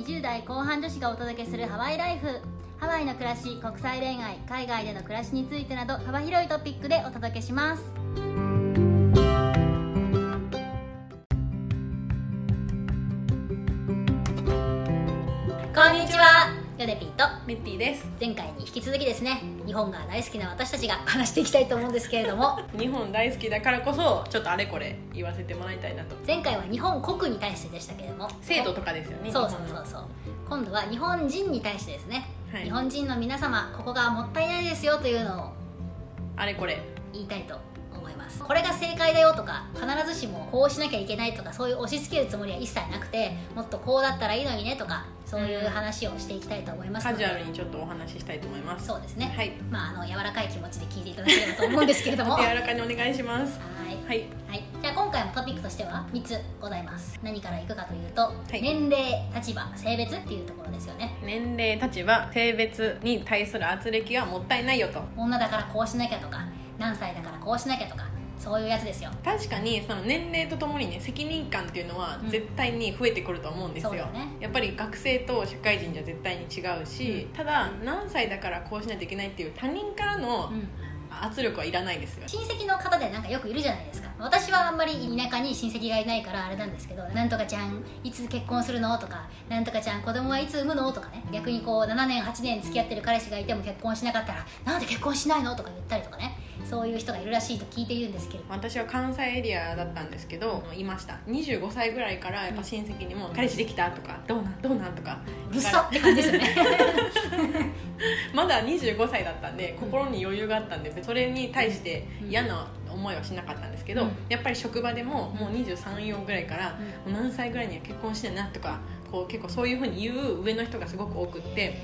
20代後半女子がお届けするハワイライフ。ハワイの暮らし国際恋愛海外での暮らしについてなど幅広いトピックでお届けします。ヨネピーとメッティです。前回に引き続きですね日本が大好きな私たちが話していきたいと思うんですけれども 日本大好きだからこそちょっとあれこれ言わせてもらいたいなと。前回は日本国に対してでしたけれども制度とかですよねそうそうそう。そう今度は日本人に対してですね、はい。日本人の皆様ここがもったいないですよというのをあれこれ。言いたいと思います。これが正解だよとか必ずしもこうしなきゃいけないとかそういう押し付けるつもりは一切なくてもっとこうだったらいいのにねとかそういう話をしていきたいと思いますカジュアルにちょっとお話ししたいと思います。そうですね、はい。まあ、あの柔らかい気持ちで聞いていただければと思うんですけれども。柔はいらかにお願いします。はい。はい、じゃあ今回もトピックとしては3つございます。何からいくかというと、い。年齢立場性別っていうところですよね。年齢立場性別に対する圧力はもったいないよと女だからこうしなきゃとか何歳だからこうしなきゃとかそういうやつですよ。確かにその年齢とともにね責任感っていうのはうん。絶対に増えてくると思うんですよ、そうだね。やっぱり学生と社会人じゃ絶対に違うし、うん。ただ何歳だからこうしないといけないっていう他人からのうん。圧力はいらないですよ、親戚の方でなんかよくいるじゃないですか。私はあんまり田舎に親戚がいないからあれなんですけど「なんとかちゃんいつ結婚するの?」とか「なんとかちゃん子供はいつ産むの?」とかね。逆にこう7年8年付き合ってる彼氏がいても結婚しなかったら「なんで結婚しないの?」とか言ったりとかねそういう人がいるらしいと聞いているんですけれど。私は関西エリアだったんですけどいました。25歳ぐらいからやっぱ親戚にも「彼氏できた?」とか「どうなんどうなん?」とか。うるさって感じですよね。まだ25歳だったんで心に余裕があったんでそれに対してうん。嫌な思いはしなかったんですけど、うん。やっぱり職場でももう234ぐらいから、うん。もう何歳ぐらいには結婚してなとかこう結構そういうふうに言う上の人がすごく多くって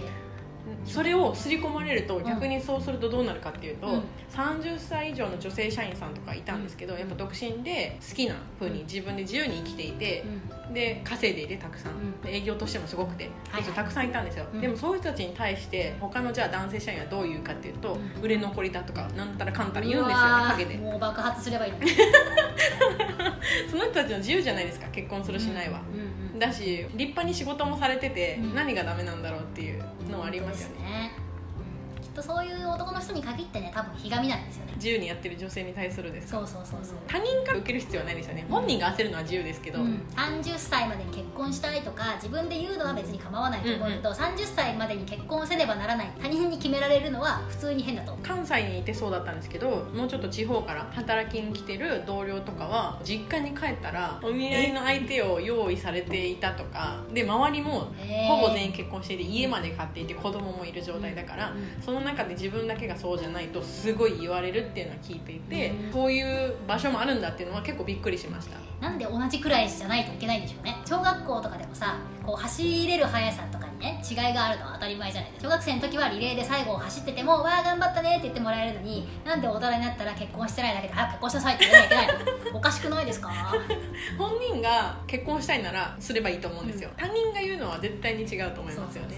それを刷り込まれると逆にそうするとどうなるかっていうと、うん。30歳以上の女性社員さんとかいたんですけど、うん。やっぱ独身で好きな風に自分で自由に生きていて、うん。で稼いでいてたくさん、営業としてもすごくて、はいたくさんいたんですよ、うん。でもそういう人たちに対して他のじゃあ男性社員はどう言うかっていうと、うん。売れ残りだとかなんたらかんたら言うんですよね陰で。もう爆発すればいい その人たちの自由じゃないですか結婚するしないは、だし立派に仕事もされてて、うん。何がダメなんだろうっていうのはありますよね。ねきっとそういう男の人に限ってね多分ひがみなんですよ自由にやってる女性に対するですか？そうそうそうそう。他人から受ける必要はないですよね。本人が焦るのは自由ですけど、うん、30歳までに結婚したいとか自分で言うのは別に構わないと思うけど、30歳までに結婚せねばならない他人に決められるのは普通に変だと。関西にいてそうだったんですけどもうちょっと地方から働きに来てる同僚とかは実家に帰ったらお見合いの相手を用意されていたとかで周りもほぼ全員結婚していて家まで買っていて子供もいる状態だから、うんその中で自分だけがそうじゃないとすごい言われるっていうのは聞いていて、うん。そういう場所もあるんだっていうのは結構びっくりしました。なんで同じくらいじゃないといけないんでしょうね。小学校とかでもさこう走れる速さとかにね違いがあるのは当たり前じゃないですか。小学生の時はリレーで最後を走ってても「わあ頑張ったね」って言ってもらえるのになんで大人になったら結婚してないだけで「早く結婚しなさい」って言わなきゃいけないのおかしくないですか？本人が結婚したいならすればいいと思うんですよ、他人が言うのは絶対に違うと思いますよね。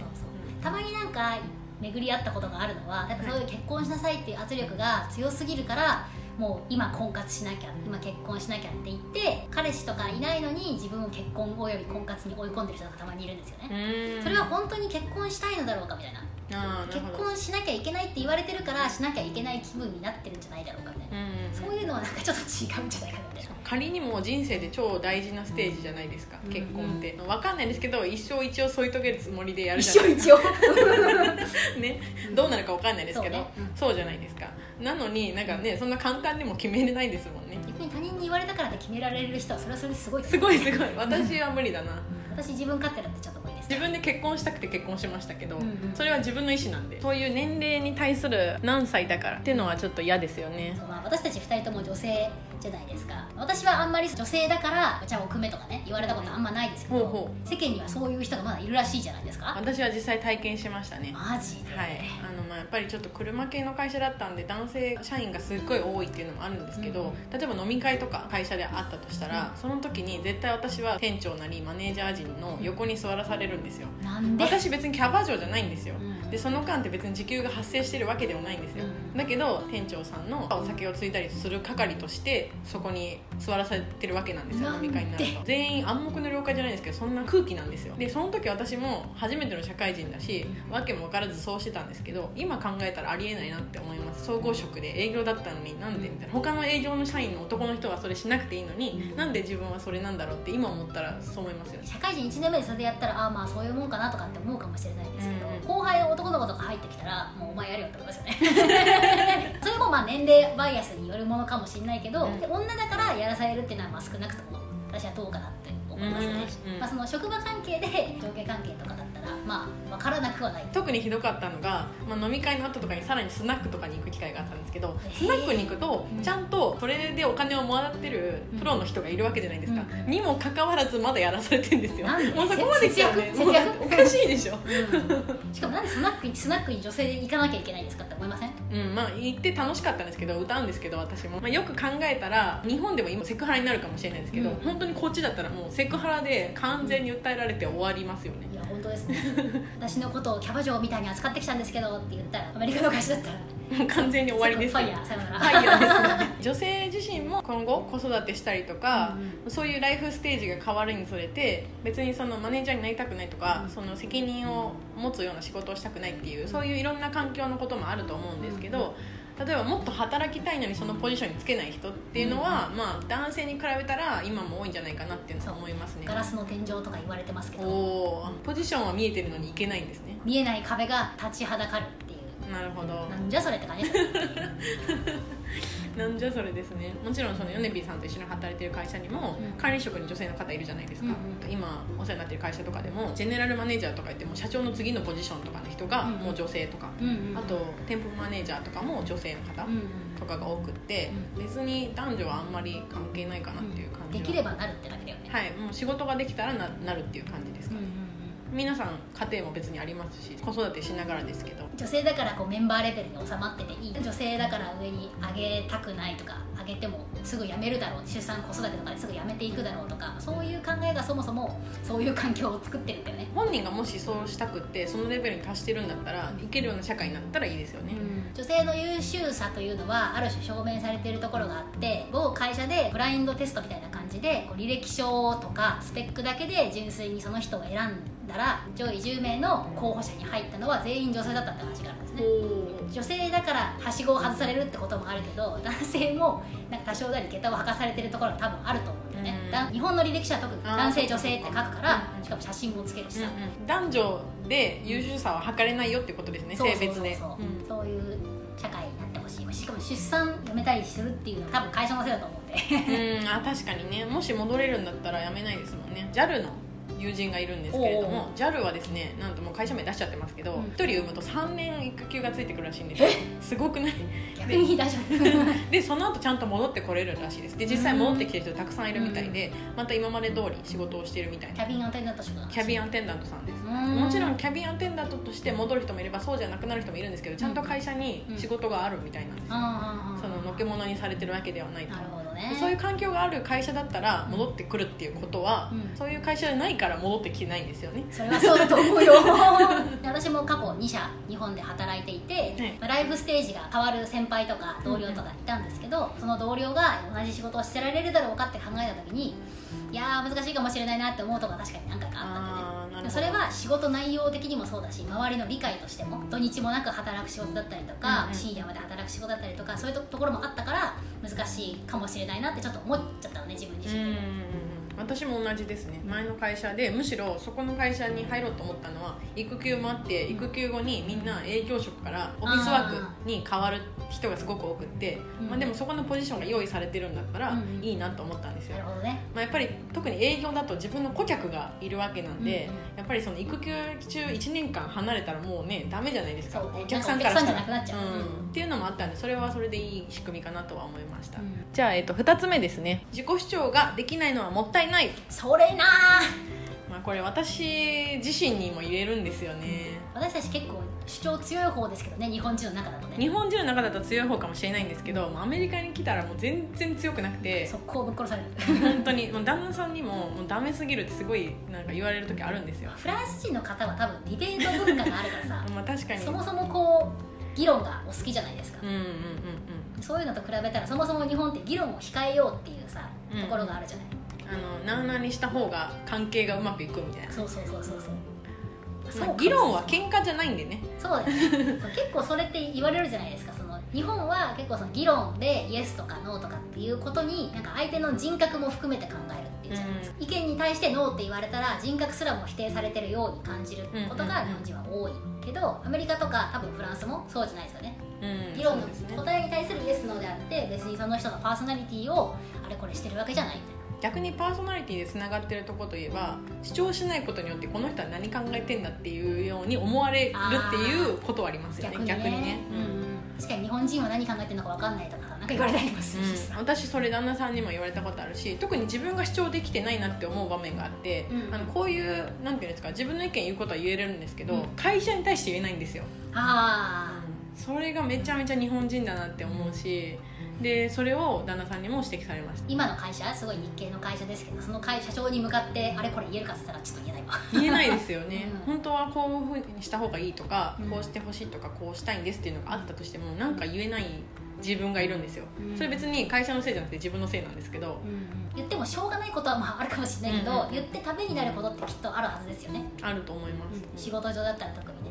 たまになんか巡り合ったことがあるのはやっぱそういう結婚しなさいっていう圧力が強すぎるからもう今婚活しなきゃ今結婚しなきゃって言って彼氏とかいないのに自分を結婚および婚活に追い込んでる人がたまにいるんですようね、それは本当に結婚したいのだろうかみたいな結婚しなきゃいけないって言われてるからしなきゃいけない気分になってるんじゃないだろうかみたいな、うんそういうのはなんかちょっと違うんじゃないかな。みたいな仮にも人生で超大事なステージじゃないですか、うん結婚って。分かんないですけど一生一応添い遂げるつもりでやるじゃない。ですか一応。ね。どうなるか分かんないですけどそうね。うん。そうじゃないですか。なのになんかねそんな簡単にも決めれないですもんね。逆に他人に言われたからって決められる人はそれはそれですごい。ですすごいすごい。私は無理だな。私自分勝手だってちょっと自分で結婚したくて結婚しましたけど、うんうん。それは自分の意思なんで。そういう年齢に対する何歳だからっていうのはちょっと嫌ですよね。まあ、私たち2人とも女性じゃないですか。私はあんまり女性だからじゃあおくめとかね言われたことあんまないですけど、ほうほ世間にはそういう人がまだいるらしいじゃないですか。私は実際体験しましたね。マジで、はい、あのまあやっぱりちょっと車系の会社だったんで男性社員がすっごい多いっていうのもあるんですけど、うん例えば飲み会とか会社であったとしたら、その時に絶対私は店長なりマネージャー陣の横に座らされるんですよ。なんで？私別にキャバ嬢じゃないんですよ、うんでその間って別に時給が発生してるわけではないんですよ、うん。だけど店長さんのお酒をついたりする係係としてそこに座らされてるわけなんですよ飲み会になると全員暗黙の了解じゃないですけどそんな空気なんですよ。でその時私も初めての社会人だしわけも分からずそうしてたんですけど今考えたらありえないなって思います。総合職で営業だったのになんでみたいな。他の営業の社員の男の人はそれしなくていいのに、うん。なんで自分はそれなんだろうって今思ったらそう思いますよね。社会人1年目でそれでやったらああまあそういうもんかなとかって思うかもしれないですけど、うん後輩の男の子とか入ってきたらもうお前やるよってことですよね。それもまあ年齢バイアスによるものかもしれないけど、うん。で女だからやらされるっていうのはまあ少なくとも私はどうかなって思いますね、うんうん。まあ、その職場関係で上下関係とかだったらまあ分からなくはない。特にひどかったのが、まあ、飲み会の後とかにさらにスナックとかに行く機会があったんですけどスナックに行くとうん。ちゃんとそれでお金をもらってるプロの人がいるわけじゃないですか、うん。にもかかわらずまだやらされてるんですよ。もうそこまで来たらねおかしいでしょ。うん。しかもなんでスナックにスナックに女性で行かなきゃいけないんですかって思いません？うんまあ行って楽しかったんですけど歌うんですけど私も、まあ、よく考えたら日本でも今セクハラになるかもしれないですけど、うん。本当にこっちだったらもうセクハラで完全に訴えられて終わりますよね。いや本当ですね 私のことをキャバ嬢みたいに扱ってきたんですけどって言ったらアメリカの会社だったら。もう完全に終わりですファイヤーさよなら。ファイヤーですね。女性自身も今後子育てしたりとか、うんそういうライフステージが変わるにつれて別にそのマネージャーになりたくないとか、うんその責任を持つような仕事をしたくないっていうそういういろんな環境のこともあると思うんですけど、例えばもっと働きたいのにそのポジションにつけない人っていうのは、まあ、男性に比べたら今も多いんじゃないかなっていうのは思いますね。ガラスの天井とか言われてますけおどおポジションは見えてるのにいけないんですね。見えない壁が立ちはだかるっていう。なるほど。なんじゃそれって感じですよ なんじゃそれですね。もちろんそのヨネピーさんと一緒に働いてる会社にもうん。管理職に女性の方いるじゃないですか、うん今お世話になってる会社とかでもジェネラルマネージャーとか言っても社長の次のポジションとかの人がうんもう女性とか、うんうんあと店舗マネージャーとかも女性の方うんうん。とかが多くって、別に男女はあんまり関係ないかなっていう感じは。できればなるってだけだよね。はいもう仕事ができたらななるっていう感じですかね、うんうんうん皆さん家庭も別にありますし子育てしながらですけど。女性だからこうメンバーレベルに収まってていい。女性だから上に上げたくないとか上げてもすぐ辞めるだろう。出産子育てとかですぐ辞めていくだろうとかそういう考えがそもそもそういう環境を作ってるんだよね。本人がもしそうしたくってそのレベルに達してるんだったらいけるような社会になったらいいですよね、女性の優秀さというのはある種証明されているところがあって某会社でブラインドテストみたいな感じでこう履歴書とかスペックだけで純粋にその人を選んだら上位10名の候補者に入ったのは全員女性だったって話があるんですね。お女性だからはしごを外されるってこともあるけど男性もなんか多少なり下駄を履かされてるところが多分あると思うんだよね、うん。だ日本の履歴書は特に男性女性って書くからうんしかも写真もつけるしさ、うんうん。男女で優秀さは測れないよってことですね性別で。そういう出産やめたりするっていうのは多分会社のせいだと思うんで。うん、うんあ確かにね。もし戻れるんだったらやめないですもんね。JAL の。友人がいるんですけれども JAL はですねなんともう会社名出しちゃってますけど、うん。一人産むと3年育休がついてくるらしいんですよ。すごくない？逆に大丈夫。で その後ちゃんと戻ってこれるらしいです。で実際戻ってきてる人たくさんいるみたいでまた今まで通り仕事をしてるみたいな。キャビンアテンダントキャビンンアテンダントさんです。うん。もちろんキャビンアテンダントとして戻る人もいればそうじゃなくなる人もいるんですけどちゃんと会社に仕事があるみたいなんですよ、そののけ者にされてるわけではないとね。そういう環境がある会社だったら戻ってくるっていうことは、うん。そういう会社じゃないから戻ってきてないんですよね。それはそうだと思うよ。私も過去2社日本で働いていて、はい。まあライフステージが変わる先輩とか同僚とかいたんですけど、その同僚が同じ仕事をしてられるだろうかって考えた時にいやー難しいかもしれないなって思うとこが確かに何回かあったんでねそれは仕事内容的にもそうだし周りの理解としても土日もなく働く仕事だったりとか、うんうん。深夜まで働く仕事だったりとかそういうところもあったから難しいかもしれないなってちょっと思っちゃったのね自分自身でうんうんうん私も同じですね。前の会社でむしろそこの会社に入ろうと思ったのは育休もあって育休後にみんな営業職からオフィスワークに変わる人がすごく多くって、うん。まあ、でもそこのポジションが用意されてるんだったらうん。うんいいなと思ったんですよ。なるほどね。まあ、やっぱり特に営業だと自分の顧客がいるわけなんで、うん。うんやっぱりその育休中1年間離れたらもうねダメじゃないですか。ね。お客さんからしたら。っちゃう。うん。っていうのもあったんでそれはそれでいい仕組みかなとは思いました、うん。じゃあ、えっと、2つ目ですね。自己主張ができないのはもったいない、それなー。まあ、これ私自身にも言えるんですよね。私たち結構主張強い方ですけどね日本人の中だとね。日本人の中だと強い方かもしれないんですけどまあアメリカに来たらもう全然強くなくて速攻ぶっ殺される。本当にもう旦那さんにももうダメすぎるってすごいなんか言われる時あるんですよ。フランス人の方は多分ディベート文化があるからさまあ確かに。そもそもこう議論がお好きじゃないですか。うんうんうんうん。そういうのと比べたらそもそも日本って議論を控えようっていうさ、うん。ところがあるじゃないあのなあなあにした方が関係がうまくいくみたいな。そうそうそうそうそう。まあそうか。議論は喧嘩じゃないんでね。そうだよね。そう。結構それって言われるじゃないですか。その日本は結構その議論でイエスとかノーとかっていうことになんか相手の人格も含めて考えるっていうじゃないですか、意見に対してノーって言われたら人格すらも否定されてるように感じることが日本人は多いけどアメリカとか多分フランスもそうじゃないですよね。うん。議論の答えに対するイエスノーであって別にその人のパーソナリティをあれこれしてるわけじゃないみたいな逆にパーソナリティでつながってるとこといえば主張しないことによってこの人は何考えてんだっていうように思われるっていうことはありますよね逆にね、うんうん。確かに日本人は何考えてるのか分かんないとかなんか言われたりもするし。さ、うん、私それ旦那さんにも言われたことあるし特に自分が主張できてないなって思う場面があって、うん。あのこういうなんていうんですか自分の意見言うことは言えるんですけど、うん。会社に対して言えないんですよ、あそれがめちゃめちゃ日本人だなって思うしでそれを旦那さんにも指摘されました。今の会社すごい日系の会社ですけどその会社長に向かってあれこれ言えるかっつったらちょっと言えないわ。言えないですよね、うん。本当はこういうふうにした方がいいとか、うん。こうしてほしいとかこうしたいんですっていうのがあったとしてもなんか言えない自分がいるんですよ、うん。それ別に会社のせいじゃなくて自分のせいなんですけど。言ってもしょうがないことはまああるかもしれないけど、うんうん言ってためになることってきっとあるはずですよね、あると思います、仕事上だったら特にね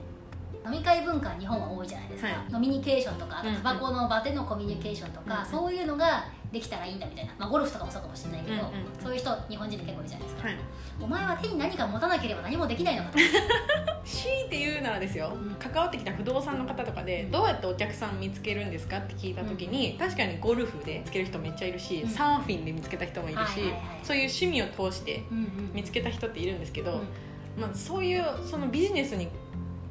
飲み会文化は日本は多いじゃないですか、はい。飲みニケーションとかタバコの場でのコミュニケーションとか、うんそういうのができたらいいんだみたいな、まあ、ゴルフとかもそうかもしれないけど、うんうんそういう人日本人で結構いるじゃないですか、はい。お前は手に何か持たなければ何もできないのかと。強いて言うならですよ、うん。関わってきた不動産の方とかでどうやってお客さん見つけるんですかって聞いた時に、確かにゴルフで見つける人めっちゃいるし、うん。サーフィンで見つけた人もいるし、はいはいはい。そういう趣味を通してうんうん。見つけた人っているんですけど、うん。まあ、そういうそのビジネスに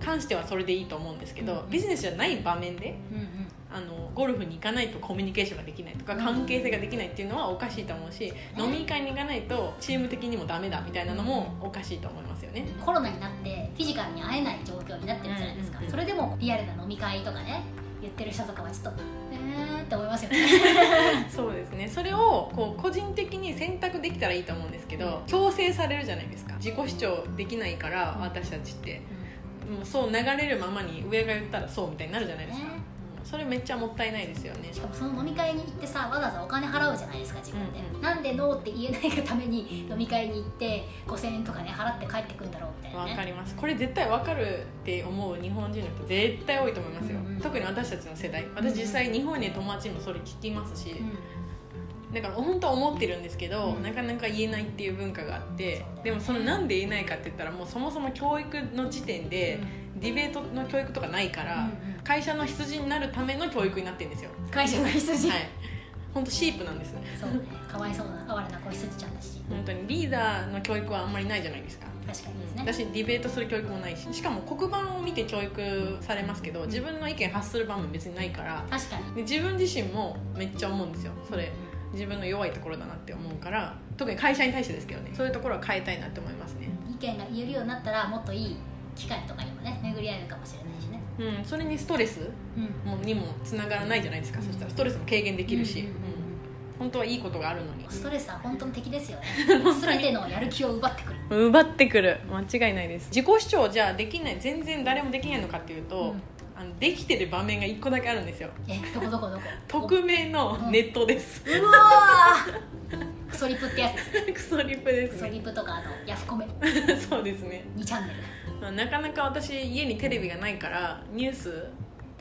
関してはそれでいいと思うんですけど、うん。ビジネスじゃない場面でうんうん。あのゴルフに行かないとコミュニケーションができないとかうん。関係性ができないっていうのはおかしいと思うし、飲み会に行かないとチーム的にもダメだみたいなのもおかしいと思いますよね。コロナになってフィジカルに会えない状況になってるじゃないですか、うん。うんうんそれでもリアルな飲み会とかね言ってる人とかはちょっとえーって思いますよね。そうですね。それをこう個人的に選択できたらいいと思うんですけど強制されるじゃないですか。自己主張できないからうん。私たちってもうそう流れるままに上が言ったらそうみたいになるじゃないですか、ねうん。それめっちゃもったいないですよね。しかもその飲み会に行ってさわざわざお金払うじゃないですか自分で、うんうん。なんでノーって言えないがために飲み会に行って5000円とかね払って帰ってくんだろうみたいなわねかります。これ絶対わかるって思う日本人の人絶対多いと思いますよ、うんうん。特に私たちの世代。私実際日本に友達にもそれ聞きますし、うんだから本当は思ってるんですけど、うん。なかなか言えないっていう文化があってでもそのなんで言えないかって言ったらもうそもそも教育の時点で、ディベートの教育とかないから、うんうん。会社の羊になるための教育になってるんですよ。会社の羊、はい。本当シープなんです。そう。ねかわいそうな哀れな子羊ちゃんだし。本当に。リーダーの教育はあんまりないじゃないですか。確かにですね、だしディベートする教育もないししかも黒板を見て教育されますけど自分の意見発する場面別にないから確かに。で自分自身もめっちゃ思うんですよそれ自分の弱いところだなって思うから特に会社に対してですけどねそういうところは変えたいなって思いますね。意見が言えるようになったらもっといい機会とかにもね巡り合えるかもしれないしね。うんそれにストレスうん。もにもつながらないじゃないですか、そしたら。ストレスも軽減できるし、うんうん。うん。本当はいいことがあるのに。ストレスは本当の敵ですよね。全てのやる気を奪ってくる。奪ってくる。間違いないです。自己主張じゃあできない全然誰もできないのかっていうと、うんあのできてる場面が1個だけあるんですよ。えどこどこどこ？匿名のネットです、うわー。クソリプってやつ。クソリプでクソすねリプとかあのヤフコメ。そうですね。2チャンネル。なかなか私家にテレビがないからニュース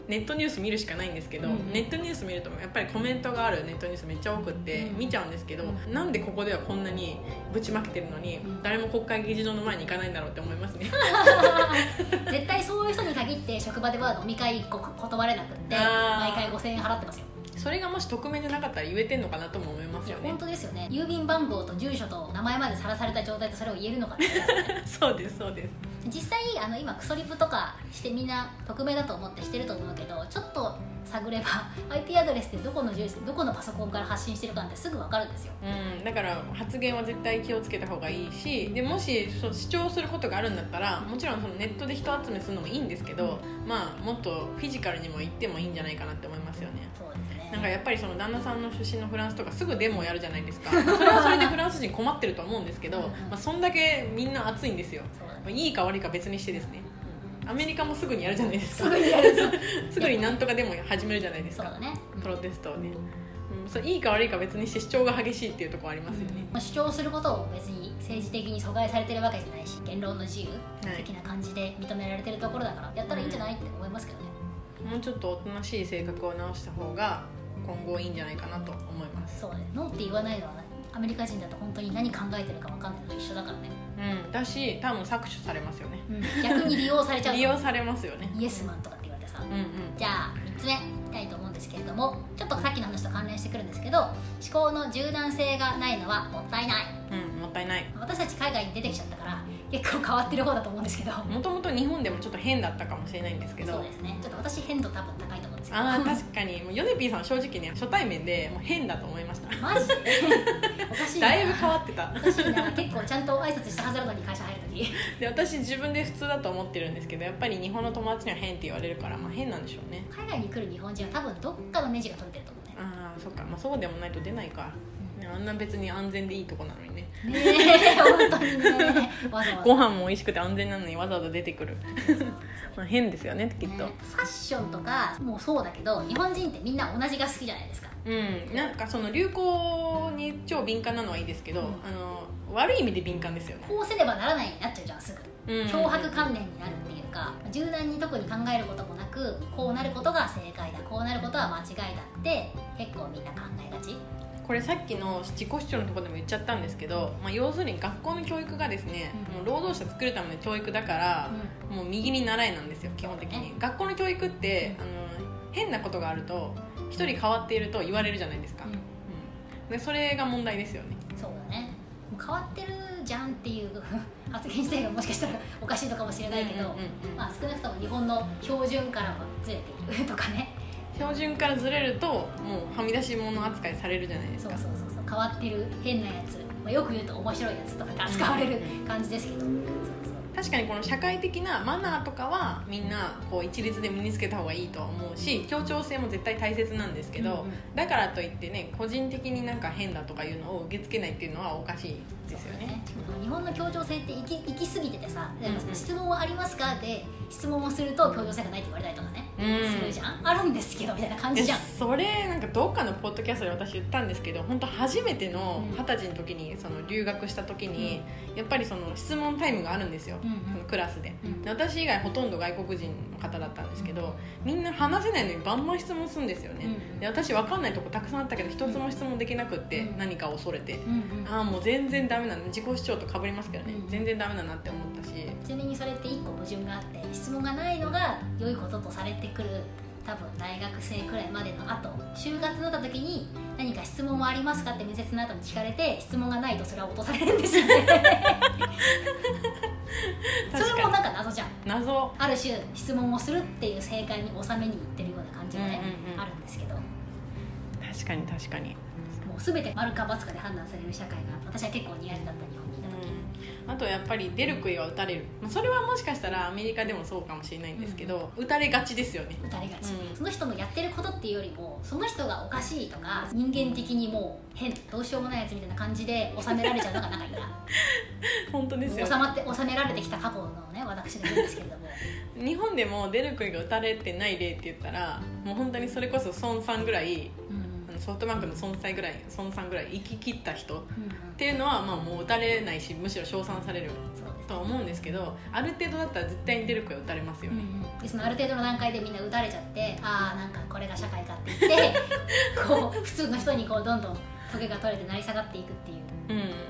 ネットニュース見るしかないんですけど、うんネットニュース見るとやっぱりコメントがあるネットニュースめっちゃ多くってうん見ちゃうんですけど、うんなんでここではこんなにぶちまけてるのに、うん。誰も国会議事堂の前に行かないんだろうって思いますね。絶対そういう人に限って職場では飲み会こ断れなくって毎回5000円払ってますよそれがもし匿名じゃなかったら言えてんのかなとも思いますよね。本当ですよね。郵便番号と住所と名前までさらされた状態でそれを言えるのかって そうですそうです。実際あの今クソリプとかしてみんな匿名だと思ってしてると思うけどちょっと探れば IP アドレスってどこの住所どこのパソコンから発信してるかなんてすぐ分かるんですよ。うん、だから発言は絶対気をつけた方がいいしでもしそう主張することがあるんだったらもちろんそのネットで人集めするのもいいんですけど、まあもっとフィジカルにも行ってもいいんじゃないかなって思いますよね。そうですねなんかやっぱりその旦那さんの出身のフランスとかすぐデモをやるじゃないですか。それはそれでフランス人困ってると思うんですけど、うんまあ、そんだけみんな熱いんですよ、まあ、いいか悪いか別にしてですね。アメリカもすぐにやるじゃないですか。すぐになんとかでも始めるじゃないですか。ね、うんプロテストをね、うん、それいいか悪いか別にして主張が激しいっていうところありますよね、うん主張することを別に政治的に阻害されてるわけじゃないし言論の自由はい的な感じで認められてるところだからやったらいいんじゃないって思いますけどね、もうちょっとおとなしい性格を直した方が今後いいんじゃないかなと思います。そうね。ノーって言わないのはアメリカ人だと本当に何考えてるか分かんないのと一緒だからね、うん。だし多分搾取されますよね。うん、逆に利用されちゃう利用されますよね。イエスマンとかって言われてさ、うんうん。じゃあ3つ目いきたいと思うんですけれどもちょっとさっきの話と関連してくるんですけど思考の柔軟性がないのはもったいない。うんもったいない。私たち海外に出てきちゃったから結構変わってる方だと思うんですけど。もともと日本でもちょっと変だったかもしれないんですけど。そうですね。ちょっと私変度多分高いと思うんです。けどあー確かに。もうヨネピーさん正直ね初対面でもう変だと思いました。マジ？でおかしいな。だいぶ変わってた。おかしいな。結構ちゃんと挨拶したはずなのに会社入る時 で私自分で普通だと思ってるんですけどやっぱり日本の友達には変って言われるからまあ変なんでしょうね。海外に来る日本人は多分どっかのネジが取れてると思うね。ああそっか。まあそうでもないと出ないか、ねあんな別に安全でいいとこなのにね。ねえ本当にね。わざわざ。ご飯も美味しくて安全なのにわざわざ出てくる。まあ変ですよねきっと、ねファッションとかもそうだけど日本人ってみんな同じが好きじゃないですか。うんなんかその流行に超敏感なのはいいですけど、うん。あの悪い意味で敏感ですよね、こうすればならないになっちゃうじゃんすぐ。うん。脅迫観念になるっていうか柔軟に特に考えることもなくこうなることが正解だこうなることは間違いだって結構みんな考えがちこれさっきの自己主張のところでも言っちゃったんですけど、まあ、要するに学校の教育がですね、うん。もう労働者作るための教育だから、もう右に習えなんですよ基本的に、学校の教育ってあの変なことがあると一人変わっていると言われるじゃないですか、うん。うん。でそれが問題ですよね。そうだね。変わってるじゃんっていう 発言自体がもしかしたらおかしいのかもしれないけど、少なくとも日本の標準からはずれているとかね標準からずれるともうはみ出し物扱いされるじゃないですか。そうそうそう。そう変わってる変なやつ、まあ、よく言うと面白いやつとかで扱われる感じですけど、確かにこの社会的なマナーとかはみんなこう一律で身につけた方がいいとは思うし協調性も絶対大切なんですけど、うんうん。だからといってね個人的になんか変だとかいうのを受け付けないっていうのはおかしいですよね。そう日本の協調性って行き行き過ぎててさ例えばうんうん。質問はありますか?」で質問をすると協調性がないって言われたりとかね、うんするじゃん？あるんですけどみたいな感じじゃん。でそれなんかどっかのポッドキャストで私言ったんですけど本当初めてのうん。二十歳の時にその留学した時に、やっぱりその質問タイムがあるんですよ、うんうん。そのクラスで。私以外ほとんど外国人の方だったんですけどみんな話せないのにバンバン質問するんですよね、うんで私分かんないとこたくさんあったけど一つも質問できなくって、うん。何かを恐れて、うんうん。ああもう全然ダメなの。自己主張とかぶりますけどね、うん。全然ダメだなって思ったし。ちなみにそれって一個矛盾があって質問がないのが良いこととされてくる多分大学生くらいまでの後就活になった時に何か質問はありますかって面接の後に聞かれて質問がないとそれは落とされるんですよね。それもなんか謎じゃん。謎。ある種質問をするっていう正解に収めにいってるような感じがね、うんうんうんあるんですけど。も確かに確かに。う全て丸か×かで判断される社会が私は結構苦手だった日本あとやっぱり出る杭は打たれる。まあそれはもしかしたらアメリカでもそうかもしれないんですけど、打たれがちですよね。打たれがち、うん。その人のやってることっていうよりもその人がおかしいとか人間的にもう変どうしようもないやつみたいな感じで収められちゃうのが 本当ですよ収まって収められてきた過去のね私が言うんですけれども。日本でも出る杭が打たれてない例って言ったらもう本当にそれこそ孫さんぐらいうんソフトバンクの孫さんぐらい孫さんぐらい生き切った人っていうのはまあもう打たれないしむしろ称賛されるとは思うんですけどある程度だったら絶対に出る杭は打たれますよね、うんうん。でそのある程度の段階でみんな打たれちゃってああなんかこれが社会かって言って こう普通の人にこうどんどんトゲが取れて成り下がっていくっていう、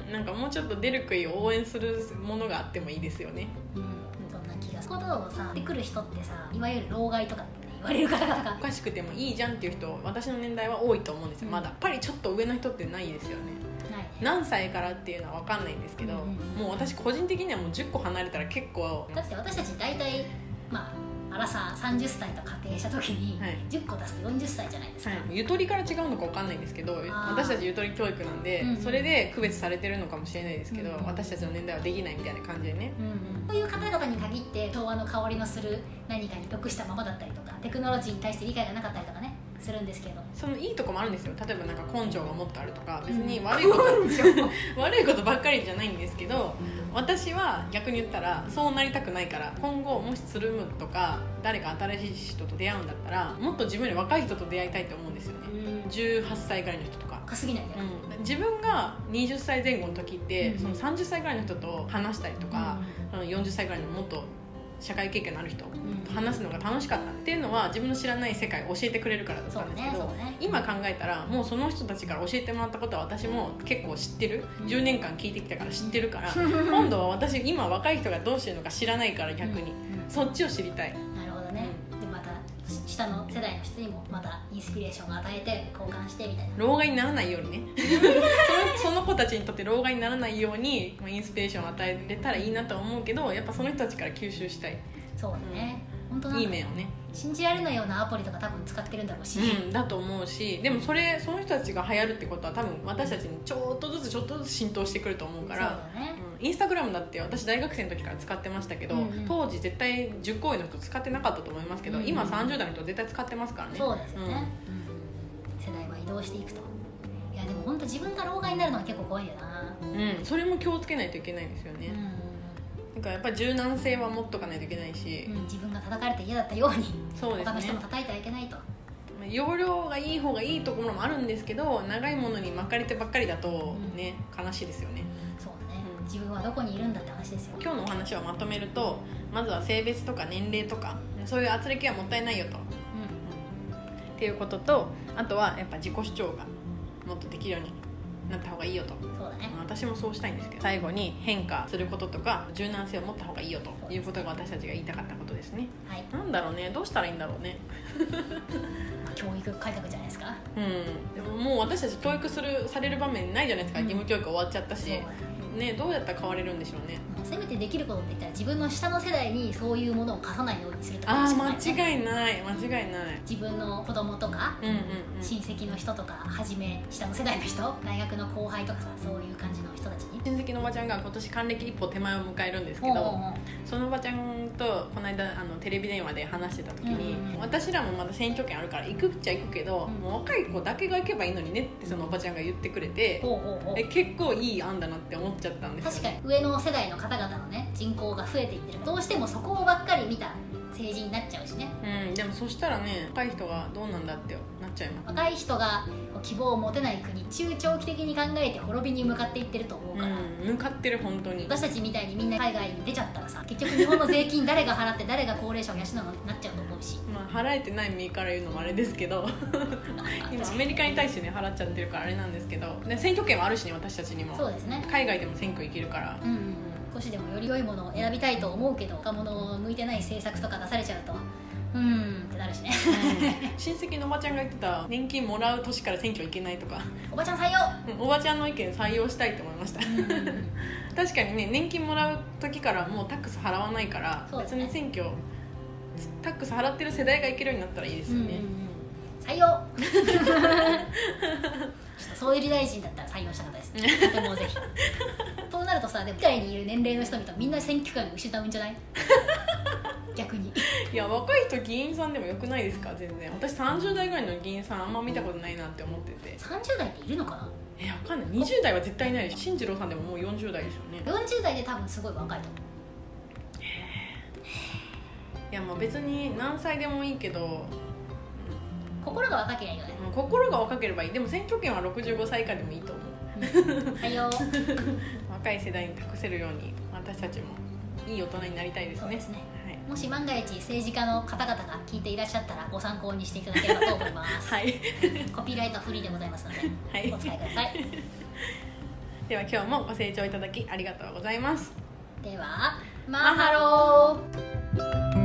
うん、なんかもうちょっと出る杭を応援するものがあってもいいですよね。うん、そんな気がする。ことをさでくる人ってさいわゆる老害とかれる方々。がおかしくてもいいじゃんっていう人私の年代は多いと思うんですよ、うん。まだやっぱりちょっと上の人ってないですよね。ない。ね何歳からっていうのは分かんないんですけど、うんうんもう私個人的にはもう10個離れたら結構だって私たち大体まああらさ30歳と仮定した時にはい。10個出すと40歳じゃないですか、はい、ゆとりから違うのか分かんないんですけど私たちゆとり教育なんで、うんうん。それで区別されてるのかもしれないですけど、うんうん。私たちの年代はできないみたいな感じでね。うんうん、そういう方々に限って昭和の香りのする何かに属したままだったりとかテクノロジーに対して理解がなかったりとかねするんですけど。そのいいとこもあるんですよ。例えばなんか根性がもっとあるとか別に悪いこと、悪いことばっかりじゃないんですけど私は逆に言ったらそうなりたくないから今後もしつるむとか誰か新しい人と出会うんだったらもっと自分より若い人と出会いたいと思うんですよね。うん。18歳ぐらいの人とか、若すぎないね、うん、自分が20歳前後の時って、うん。その30歳ぐらいの人と話したりとか、その40歳ぐらいのもっと社会経験のある人とうん話すのが楽しかったっていうのは自分の知らない世界を教えてくれるからだったんですけど、ねね。今考えたらもうその人たちから教えてもらったことは私も結構知ってる、うん。10年間聞いてきたから知ってるから、今度は私今若い人がどうしてるのか知らないから逆に、うん。そっちを知りたいまたインスピレーションを与えて交換してみたいな。老害にならないようにね。そ のその子たちにとって老害にならないようにまあインスピレーションを与えれたらいいなと思うけどやっぱその人たちから吸収したい。そうだね、本当なんかいい面をね。信じられないようなアプリとか多分使ってるんだろうし、うん、だと思うし。でもそれその人たちが流行るってことは多分私たちにちょっとずつちょっとずつ浸透してくると思うから。そうだね、うんインスタグラムだって私大学生の時から使ってましたけど、うんうん。当時絶対10個上の人使ってなかったと思いますけど、うんうん。今30代の人絶対使ってますからね。そうですよね、うん。世代は移動していくと。いやでも本当自分が老害になるのは結構怖いよな、うん、うんそれも気をつけないといけないですよね、なんかやっぱり柔軟性は持っとかないといけないし、うん、自分が叩かれて嫌だったようにそうですね。他の人も叩いてはいけないと。容量がいい方がいいところもあるんですけど長いものに巻かれてばっかりだとうんね、悲しいですよねそう自分はどこにいるんだって話ですよ。今日のお話をまとめるとまずは性別とか年齢とかそういう圧力はもったいないよと。っていうこととあとはやっぱ自己主張がもっとできるようになった方がいいよと。うんそうだね。私もそうしたいんですけど最後に変化することとか柔軟性を持った方がいいよと。いうことが私たちが言いたかったことですね。はい、なんだろうね。どうしたらいいんだろうね。まあ、教育改革じゃないですか。うん。でももう私たち教育するされる場面ないじゃないですか、うん。義務教育終わっちゃったし。そうだねねどうやったら変われるんでしょうね。せめてできることって言ったら自分の下の世代にそういうものを貸さないようにするとかああしかない、ね、間違いない間違いない。自分の子供とかうんうんうん。親戚の人とかはじめ下の世代の人大学の後輩とかさそういう感じの人たちに。親戚のおばちゃんが今年還暦一歩手前を迎えるんですけどそのおばちゃんとこの間あのテレビ電話で話してた時に、うんうん私らもまだ選挙権あるから行くっちゃ行くけど、うん。もう若い子だけが行けばいいのにねってそのおばちゃんが言ってくれて、ほう結構いい案だなって思っちゃったんですよ、確かに。上の世代の方々のね人口が増えていってる。どうしてもそこばっかり見た政治になっちゃうしね。うん、でもそしたらね若い人がどうなんだってなっちゃいます。若い人が希望を持てない国中長期的に考えて滅びに向かっていってると思うから、うん、向かってる本当に。私たちみたいにみんな海外に出ちゃったらさ結局日本の税金誰が払って誰が高齢者を養うのになっちゃうと思うし。まあ、払えてない身から言うのもあれですけど。今アメリカに対してね払っちゃってるからあれなんですけど。で選挙権はあるしね私たちにも。そうですね。海外でも選挙行けるから。うんうんうん少しでもより良いものを選びたいと思うけど若者向いてない政策とか出されちゃうとうーんってなるしね。親戚のおばちゃんが言ってた年金もらう年から選挙行けないとか。おばちゃん採用。うんおばちゃんの意見採用したいと思いました。確かにね年金もらう時からもうタックス払わないから、ね。に選挙タックス払ってる世代が行けるようになったらいいですよね、うん採用。総理大臣だったら採用したかったです。とてもぜひそうなるとさでもにいる年齢の人々みんな選挙権を失うんじゃない？逆に。いや若い人議員さんでもよくないですか？全然。私30代ぐらいの議員さんあんま見たことないなって思ってて。30代っているのかな？えわかんない。20代は絶対いないでしょ進次郎さんでももう40代ですよね。40代で多分すごい若いと思いやもう別に何歳でもいいけど。う心が若ければいいよね。心が若ければいい。でも選挙権は65歳以下でもいいと思う。採用 若い世代に託せるように私たちもいい大人になりたいですね。すね。はい。もし万が一政治家の方々が聞いていらっしゃったらご参考にしていただければと思います、はい、コピーライトはフリーでございますのではい。お使いください。では今日もご清聴いただきありがとうございます。ではマハロー